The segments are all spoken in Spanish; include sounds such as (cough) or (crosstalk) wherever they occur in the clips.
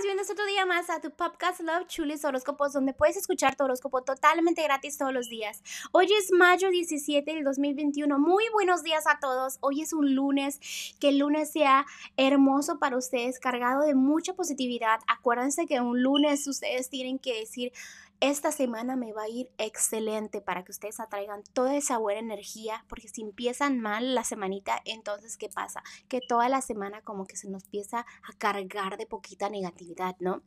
bienvenidos otro día más a tu podcast Love Chulis Horóscopos, donde puedes escuchar tu horóscopo totalmente gratis todos los días. Hoy es mayo 17 del 2021. Muy buenos días a todos. Hoy es un lunes. Que el lunes sea hermoso para ustedes, cargado de mucha positividad. Acuérdense que un lunes ustedes tienen que decir esta semana me va a ir excelente para que ustedes atraigan toda esa buena energía, porque si empiezan mal la semanita, entonces ¿qué pasa? Que toda la semana como que se nos empieza a cargar de poquita negatividad, ¿no?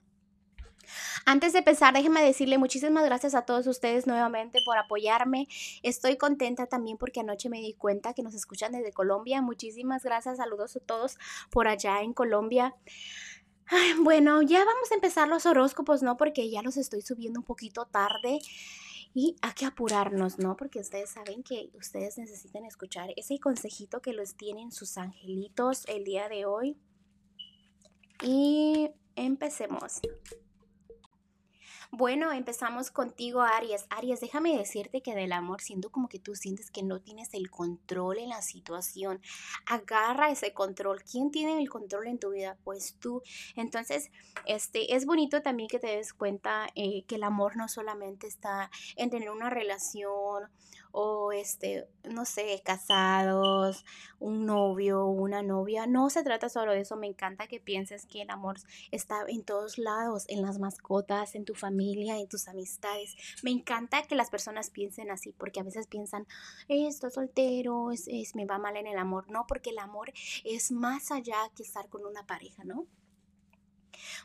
Antes de empezar, déjenme decirle muchísimas gracias a todos ustedes nuevamente por apoyarme. Estoy contenta también porque anoche me di cuenta que nos escuchan desde Colombia. Muchísimas gracias, saludos a todos por allá en Colombia bueno, ya vamos a empezar los horóscopos, ¿no? Porque ya los estoy subiendo un poquito tarde. Y hay que apurarnos, ¿no? Porque ustedes saben que ustedes necesitan escuchar ese consejito que los tienen sus angelitos el día de hoy. Y empecemos. Bueno, empezamos contigo, Aries. Aries, déjame decirte que del amor, siendo como que tú sientes que no tienes el control en la situación, agarra ese control. ¿Quién tiene el control en tu vida? Pues tú. Entonces, este, es bonito también que te des cuenta eh, que el amor no solamente está en tener una relación o este, no sé, casados, un novio, una novia. No se trata solo de eso. Me encanta que pienses que el amor está en todos lados, en las mascotas, en tu familia, en tus amistades. Me encanta que las personas piensen así, porque a veces piensan, estoy soltero, es, es, me va mal en el amor. No, porque el amor es más allá que estar con una pareja, ¿no?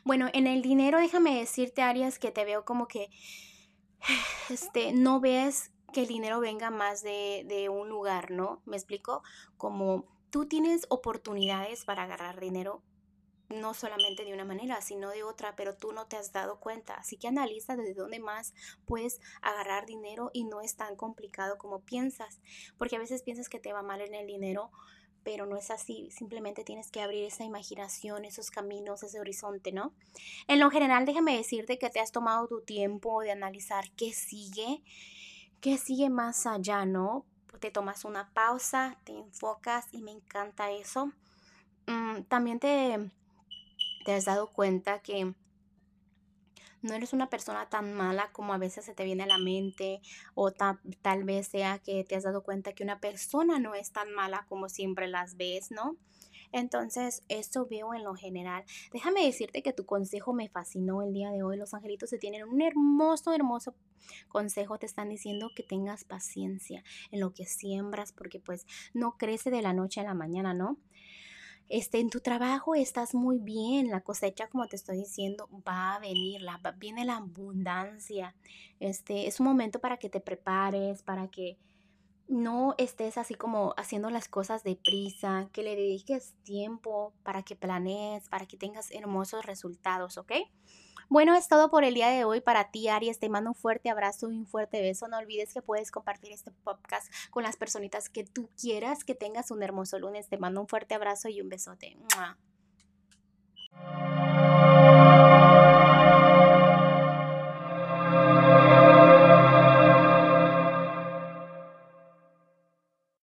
Bueno, en el dinero, déjame decirte, Arias, que te veo como que (sighs) este, no ves que el dinero venga más de, de un lugar, ¿no? ¿Me explico? Como tú tienes oportunidades para agarrar dinero, no solamente de una manera, sino de otra, pero tú no te has dado cuenta. Así que analiza desde dónde más puedes agarrar dinero y no es tan complicado como piensas, porque a veces piensas que te va mal en el dinero, pero no es así, simplemente tienes que abrir esa imaginación, esos caminos, ese horizonte, ¿no? En lo general, déjame decirte que te has tomado tu tiempo de analizar qué sigue ¿Qué sigue más allá, no? Te tomas una pausa, te enfocas y me encanta eso. Mm, también te, te has dado cuenta que no eres una persona tan mala como a veces se te viene a la mente o tal vez sea que te has dado cuenta que una persona no es tan mala como siempre las ves, ¿no? Entonces, eso veo en lo general. Déjame decirte que tu consejo me fascinó el día de hoy. Los angelitos se tienen un hermoso, hermoso consejo. Te están diciendo que tengas paciencia en lo que siembras porque pues no crece de la noche a la mañana, ¿no? Este, en tu trabajo estás muy bien, la cosecha, como te estoy diciendo, va a venir, viene la abundancia. Este, es un momento para que te prepares, para que no estés así como haciendo las cosas deprisa, que le dediques tiempo para que planees, para que tengas hermosos resultados, ¿ok? Bueno, es todo por el día de hoy para ti, Aries. Te mando un fuerte abrazo y un fuerte beso. No olvides que puedes compartir este podcast con las personitas que tú quieras. Que tengas un hermoso lunes. Te mando un fuerte abrazo y un besote.